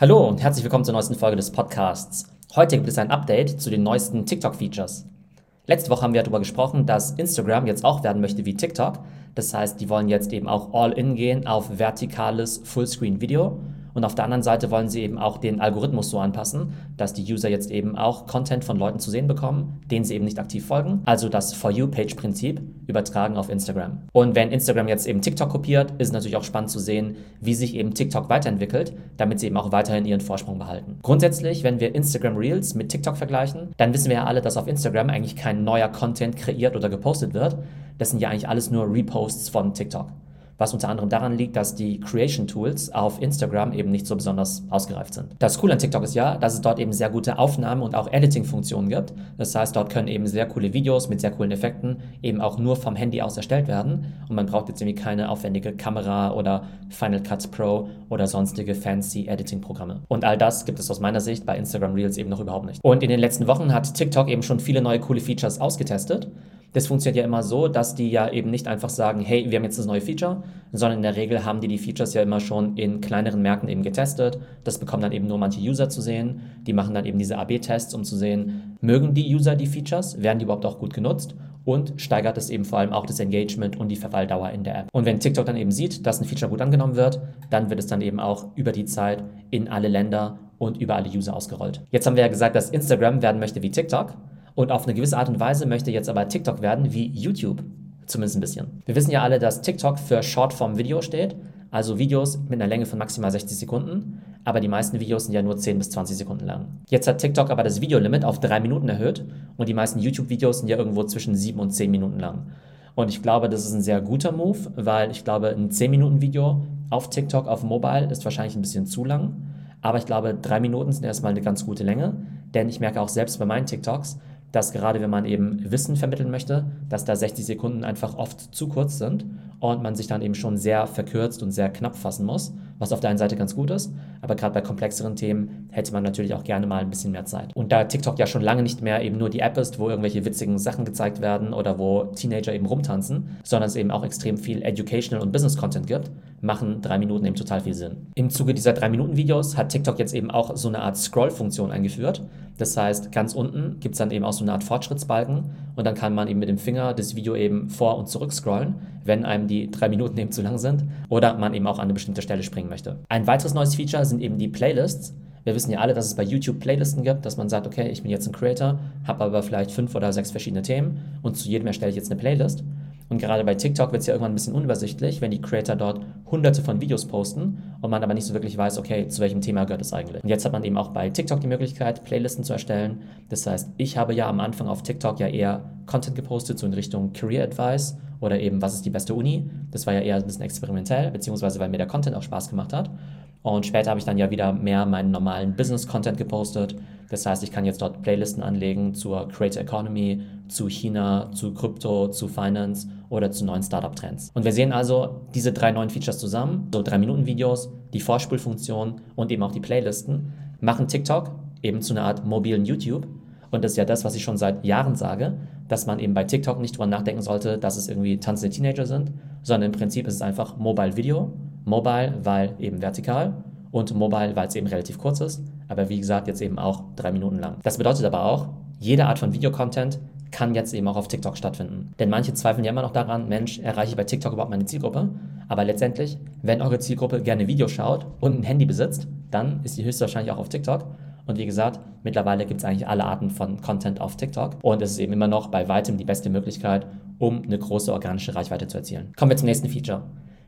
Hallo und herzlich willkommen zur neuesten Folge des Podcasts. Heute gibt es ein Update zu den neuesten TikTok-Features. Letzte Woche haben wir darüber gesprochen, dass Instagram jetzt auch werden möchte wie TikTok. Das heißt, die wollen jetzt eben auch all-in gehen auf vertikales Fullscreen-Video und auf der anderen Seite wollen sie eben auch den Algorithmus so anpassen, dass die User jetzt eben auch Content von Leuten zu sehen bekommen, denen sie eben nicht aktiv folgen. Also das For You-Page-Prinzip übertragen auf Instagram. Und wenn Instagram jetzt eben TikTok kopiert, ist es natürlich auch spannend zu sehen, wie sich eben TikTok weiterentwickelt, damit sie eben auch weiterhin ihren Vorsprung behalten. Grundsätzlich, wenn wir Instagram Reels mit TikTok vergleichen, dann wissen wir ja alle, dass auf Instagram eigentlich kein neuer Content kreiert oder gepostet wird. Das sind ja eigentlich alles nur Reposts von TikTok was unter anderem daran liegt, dass die Creation Tools auf Instagram eben nicht so besonders ausgereift sind. Das Coole an TikTok ist ja, dass es dort eben sehr gute Aufnahmen und auch Editing-Funktionen gibt. Das heißt, dort können eben sehr coole Videos mit sehr coolen Effekten eben auch nur vom Handy aus erstellt werden und man braucht jetzt irgendwie keine aufwendige Kamera oder Final Cut Pro oder sonstige fancy Editing-Programme. Und all das gibt es aus meiner Sicht bei Instagram Reels eben noch überhaupt nicht. Und in den letzten Wochen hat TikTok eben schon viele neue coole Features ausgetestet das funktioniert ja immer so, dass die ja eben nicht einfach sagen, hey, wir haben jetzt das neue Feature, sondern in der Regel haben die die Features ja immer schon in kleineren Märkten eben getestet. Das bekommen dann eben nur manche User zu sehen. Die machen dann eben diese AB-Tests, um zu sehen, mögen die User die Features, werden die überhaupt auch gut genutzt und steigert es eben vor allem auch das Engagement und die Verweildauer in der App. Und wenn TikTok dann eben sieht, dass ein Feature gut angenommen wird, dann wird es dann eben auch über die Zeit in alle Länder und über alle User ausgerollt. Jetzt haben wir ja gesagt, dass Instagram werden möchte wie TikTok. Und auf eine gewisse Art und Weise möchte jetzt aber TikTok werden wie YouTube. Zumindest ein bisschen. Wir wissen ja alle, dass TikTok für Shortform-Video steht, also Videos mit einer Länge von maximal 60 Sekunden, aber die meisten Videos sind ja nur 10 bis 20 Sekunden lang. Jetzt hat TikTok aber das Videolimit auf 3 Minuten erhöht und die meisten YouTube-Videos sind ja irgendwo zwischen 7 und 10 Minuten lang. Und ich glaube, das ist ein sehr guter Move, weil ich glaube, ein 10-Minuten-Video auf TikTok, auf Mobile ist wahrscheinlich ein bisschen zu lang. Aber ich glaube, 3 Minuten sind erstmal eine ganz gute Länge, denn ich merke auch selbst bei meinen TikToks, dass gerade wenn man eben Wissen vermitteln möchte, dass da 60 Sekunden einfach oft zu kurz sind und man sich dann eben schon sehr verkürzt und sehr knapp fassen muss, was auf der einen Seite ganz gut ist, aber gerade bei komplexeren Themen hätte man natürlich auch gerne mal ein bisschen mehr Zeit. Und da TikTok ja schon lange nicht mehr eben nur die App ist, wo irgendwelche witzigen Sachen gezeigt werden oder wo Teenager eben rumtanzen, sondern es eben auch extrem viel Educational und Business Content gibt, machen drei Minuten eben total viel Sinn. Im Zuge dieser drei Minuten Videos hat TikTok jetzt eben auch so eine Art Scroll-Funktion eingeführt. Das heißt, ganz unten gibt es dann eben auch so eine Art Fortschrittsbalken und dann kann man eben mit dem Finger das Video eben vor und zurück scrollen, wenn einem die drei Minuten eben zu lang sind oder man eben auch an eine bestimmte Stelle springen möchte. Ein weiteres neues Feature sind eben die Playlists. Wir wissen ja alle, dass es bei YouTube Playlisten gibt, dass man sagt, okay, ich bin jetzt ein Creator, habe aber vielleicht fünf oder sechs verschiedene Themen und zu jedem erstelle ich jetzt eine Playlist. Und gerade bei TikTok wird es ja irgendwann ein bisschen unübersichtlich, wenn die Creator dort hunderte von Videos posten und man aber nicht so wirklich weiß, okay, zu welchem Thema gehört es eigentlich. Und jetzt hat man eben auch bei TikTok die Möglichkeit, Playlisten zu erstellen. Das heißt, ich habe ja am Anfang auf TikTok ja eher Content gepostet, so in Richtung Career Advice oder eben, was ist die beste Uni. Das war ja eher ein bisschen experimentell, beziehungsweise weil mir der Content auch Spaß gemacht hat. Und später habe ich dann ja wieder mehr meinen normalen Business-Content gepostet. Das heißt, ich kann jetzt dort Playlisten anlegen zur Creator Economy, zu China, zu Krypto, zu Finance oder zu neuen Startup-Trends. Und wir sehen also diese drei neuen Features zusammen, so drei Minuten Videos, die Vorspulfunktion und eben auch die Playlisten, machen TikTok eben zu einer Art mobilen YouTube. Und das ist ja das, was ich schon seit Jahren sage, dass man eben bei TikTok nicht drüber nachdenken sollte, dass es irgendwie tanzende Teenager sind, sondern im Prinzip ist es einfach Mobile Video. Mobile, weil eben vertikal und Mobile, weil es eben relativ kurz ist, aber wie gesagt, jetzt eben auch drei Minuten lang. Das bedeutet aber auch, jede Art von Videocontent kann jetzt eben auch auf TikTok stattfinden. Denn manche zweifeln ja immer noch daran, Mensch, erreiche ich bei TikTok überhaupt meine Zielgruppe? Aber letztendlich, wenn eure Zielgruppe gerne Videos schaut und ein Handy besitzt, dann ist sie höchstwahrscheinlich auch auf TikTok. Und wie gesagt, mittlerweile gibt es eigentlich alle Arten von Content auf TikTok. Und es ist eben immer noch bei weitem die beste Möglichkeit, um eine große organische Reichweite zu erzielen. Kommen wir zum nächsten Feature.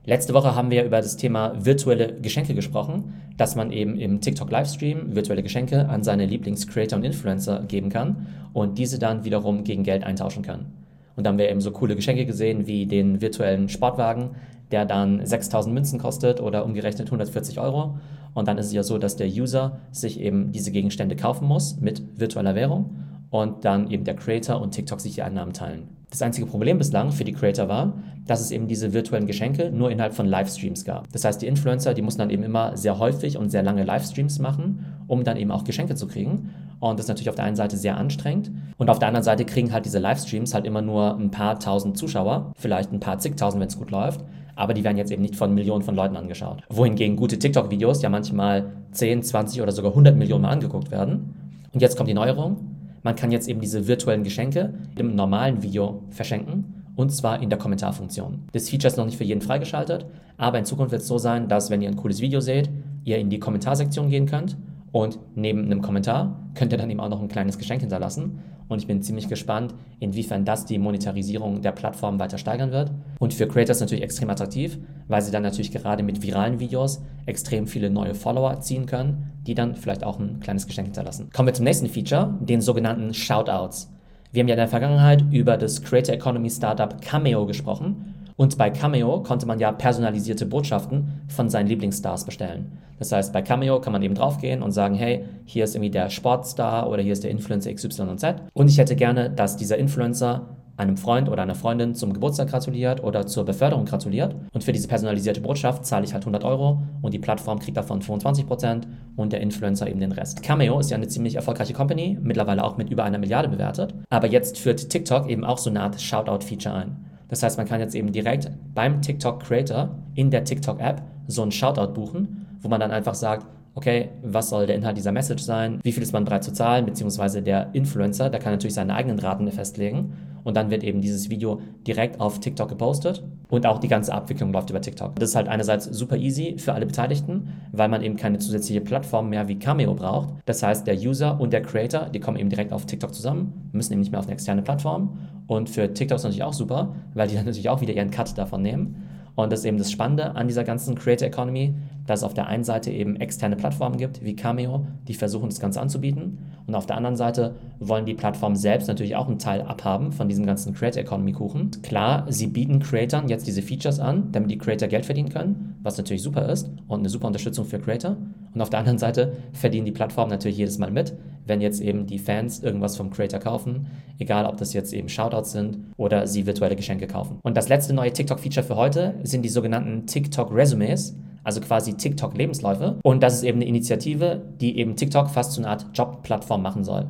Letzte Woche haben wir über das Thema virtuelle Geschenke gesprochen, dass man eben im TikTok Livestream virtuelle Geschenke an seine Lieblingscreator und Influencer geben kann und diese dann wiederum gegen Geld eintauschen kann. Und dann haben wir eben so coole Geschenke gesehen wie den virtuellen Sportwagen, der dann 6000 Münzen kostet oder umgerechnet 140 Euro. Und dann ist es ja so, dass der User sich eben diese Gegenstände kaufen muss mit virtueller Währung und dann eben der Creator und TikTok sich die Einnahmen teilen. Das einzige Problem bislang für die Creator war, dass es eben diese virtuellen Geschenke nur innerhalb von Livestreams gab. Das heißt, die Influencer, die mussten dann eben immer sehr häufig und sehr lange Livestreams machen, um dann eben auch Geschenke zu kriegen. Und das ist natürlich auf der einen Seite sehr anstrengend. Und auf der anderen Seite kriegen halt diese Livestreams halt immer nur ein paar tausend Zuschauer, vielleicht ein paar zigtausend, wenn es gut läuft. aber die werden jetzt eben nicht von Millionen von Leuten angeschaut. Wohingegen gute TikTok-Videos ja manchmal 10, 20 oder sogar 100 Millionen Mal angeguckt werden. Und jetzt kommt die Neuerung. Man kann jetzt eben diese virtuellen Geschenke im normalen Video verschenken und zwar in der Kommentarfunktion. Das Feature ist noch nicht für jeden freigeschaltet, aber in Zukunft wird es so sein, dass wenn ihr ein cooles Video seht, ihr in die Kommentarsektion gehen könnt und neben einem Kommentar könnt ihr dann eben auch noch ein kleines Geschenk hinterlassen. Und ich bin ziemlich gespannt, inwiefern das die Monetarisierung der Plattform weiter steigern wird. Und für Creators natürlich extrem attraktiv, weil sie dann natürlich gerade mit viralen Videos extrem viele neue Follower ziehen können, die dann vielleicht auch ein kleines Geschenk hinterlassen. Kommen wir zum nächsten Feature, den sogenannten Shoutouts. Wir haben ja in der Vergangenheit über das Creator Economy Startup Cameo gesprochen und bei Cameo konnte man ja personalisierte Botschaften von seinen Lieblingsstars bestellen. Das heißt, bei Cameo kann man eben draufgehen und sagen, hey, hier ist irgendwie der Sportstar oder hier ist der Influencer XYZ und ich hätte gerne, dass dieser Influencer einem Freund oder einer Freundin zum Geburtstag gratuliert oder zur Beförderung gratuliert. Und für diese personalisierte Botschaft zahle ich halt 100 Euro und die Plattform kriegt davon 25% und der Influencer eben den Rest. Cameo ist ja eine ziemlich erfolgreiche Company, mittlerweile auch mit über einer Milliarde bewertet. Aber jetzt führt TikTok eben auch so eine Art Shoutout-Feature ein. Das heißt, man kann jetzt eben direkt beim TikTok Creator in der TikTok App so einen Shoutout buchen, wo man dann einfach sagt, okay, was soll der Inhalt dieser Message sein, wie viel ist man bereit zu zahlen, beziehungsweise der Influencer, der kann natürlich seine eigenen Raten festlegen und dann wird eben dieses Video direkt auf TikTok gepostet und auch die ganze Abwicklung läuft über TikTok. Das ist halt einerseits super easy für alle Beteiligten, weil man eben keine zusätzliche Plattform mehr wie Cameo braucht. Das heißt, der User und der Creator, die kommen eben direkt auf TikTok zusammen, müssen eben nicht mehr auf eine externe Plattform und für TikTok ist natürlich auch super, weil die dann natürlich auch wieder ihren Cut davon nehmen. Und das ist eben das Spannende an dieser ganzen Creator Economy, dass es auf der einen Seite eben externe Plattformen gibt, wie Cameo, die versuchen, das Ganze anzubieten. Und auf der anderen Seite wollen die Plattformen selbst natürlich auch einen Teil abhaben von diesem ganzen Creator Economy Kuchen. Klar, sie bieten Creatoren jetzt diese Features an, damit die Creator Geld verdienen können, was natürlich super ist und eine super Unterstützung für Creator. Und auf der anderen Seite verdienen die Plattformen natürlich jedes Mal mit, wenn jetzt eben die Fans irgendwas vom Creator kaufen, egal ob das jetzt eben Shoutouts sind oder sie virtuelle Geschenke kaufen. Und das letzte neue TikTok-Feature für heute sind die sogenannten TikTok Resumes, also quasi TikTok Lebensläufe. Und das ist eben eine Initiative, die eben TikTok fast zu einer Art Jobplattform machen soll.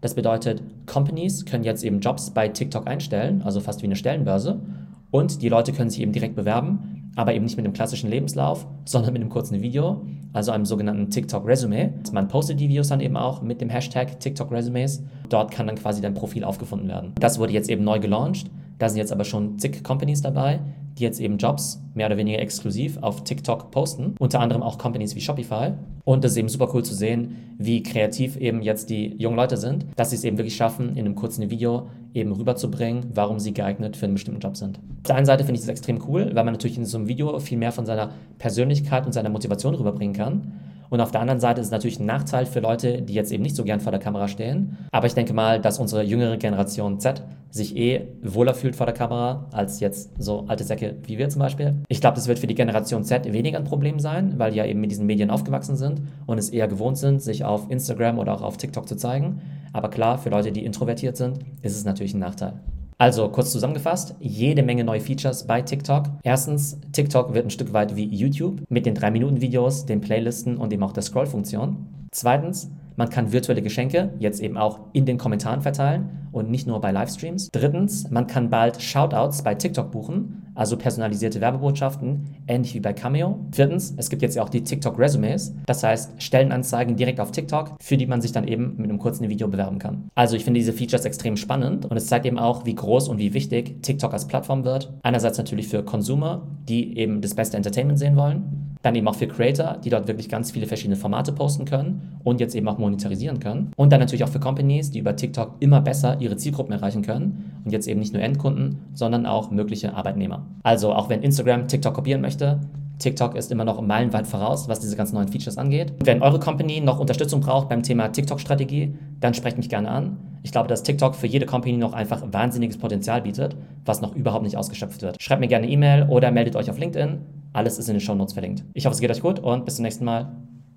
Das bedeutet, Companies können jetzt eben Jobs bei TikTok einstellen, also fast wie eine Stellenbörse. Und die Leute können sich eben direkt bewerben aber eben nicht mit einem klassischen Lebenslauf, sondern mit einem kurzen Video, also einem sogenannten TikTok Resume. Man postet die Videos dann eben auch mit dem Hashtag TikTok Resumes. Dort kann dann quasi dein Profil aufgefunden werden. Das wurde jetzt eben neu gelauncht. Da sind jetzt aber schon zig Companies dabei, die jetzt eben Jobs mehr oder weniger exklusiv auf TikTok posten. Unter anderem auch Companies wie Shopify. Und es ist eben super cool zu sehen, wie kreativ eben jetzt die jungen Leute sind, dass sie es eben wirklich schaffen, in einem kurzen Video eben rüberzubringen, warum sie geeignet für einen bestimmten Job sind. Auf der einen Seite finde ich das extrem cool, weil man natürlich in so einem Video viel mehr von seiner Persönlichkeit und seiner Motivation rüberbringen kann. Und auf der anderen Seite ist es natürlich ein Nachteil für Leute, die jetzt eben nicht so gern vor der Kamera stehen. Aber ich denke mal, dass unsere jüngere Generation Z sich eh wohler fühlt vor der Kamera als jetzt so alte Säcke wie wir zum Beispiel. Ich glaube, das wird für die Generation Z weniger ein Problem sein, weil die ja eben mit diesen Medien aufgewachsen sind und es eher gewohnt sind, sich auf Instagram oder auch auf TikTok zu zeigen. Aber klar, für Leute, die introvertiert sind, ist es natürlich ein Nachteil. Also kurz zusammengefasst, jede Menge neue Features bei TikTok. Erstens, TikTok wird ein Stück weit wie YouTube mit den 3-Minuten-Videos, den Playlisten und eben auch der Scroll-Funktion. Zweitens, man kann virtuelle Geschenke jetzt eben auch in den Kommentaren verteilen und nicht nur bei Livestreams. Drittens, man kann bald Shoutouts bei TikTok buchen, also personalisierte Werbebotschaften, ähnlich wie bei Cameo. Viertens, es gibt jetzt ja auch die TikTok Resumes, das heißt Stellenanzeigen direkt auf TikTok, für die man sich dann eben mit einem kurzen Video bewerben kann. Also ich finde diese Features extrem spannend und es zeigt eben auch, wie groß und wie wichtig TikTok als Plattform wird. Einerseits natürlich für Consumer, die eben das beste Entertainment sehen wollen dann eben auch für Creator, die dort wirklich ganz viele verschiedene Formate posten können und jetzt eben auch monetarisieren können. Und dann natürlich auch für Companies, die über TikTok immer besser ihre Zielgruppen erreichen können und jetzt eben nicht nur Endkunden, sondern auch mögliche Arbeitnehmer. Also auch wenn Instagram TikTok kopieren möchte, TikTok ist immer noch meilenweit voraus, was diese ganzen neuen Features angeht. Wenn eure Company noch Unterstützung braucht beim Thema TikTok-Strategie, dann sprecht mich gerne an. Ich glaube, dass TikTok für jede Company noch einfach wahnsinniges Potenzial bietet, was noch überhaupt nicht ausgeschöpft wird. Schreibt mir gerne E-Mail oder meldet euch auf LinkedIn. Alles ist in den Show Notes verlinkt. Ich hoffe, es geht euch gut und bis zum nächsten Mal.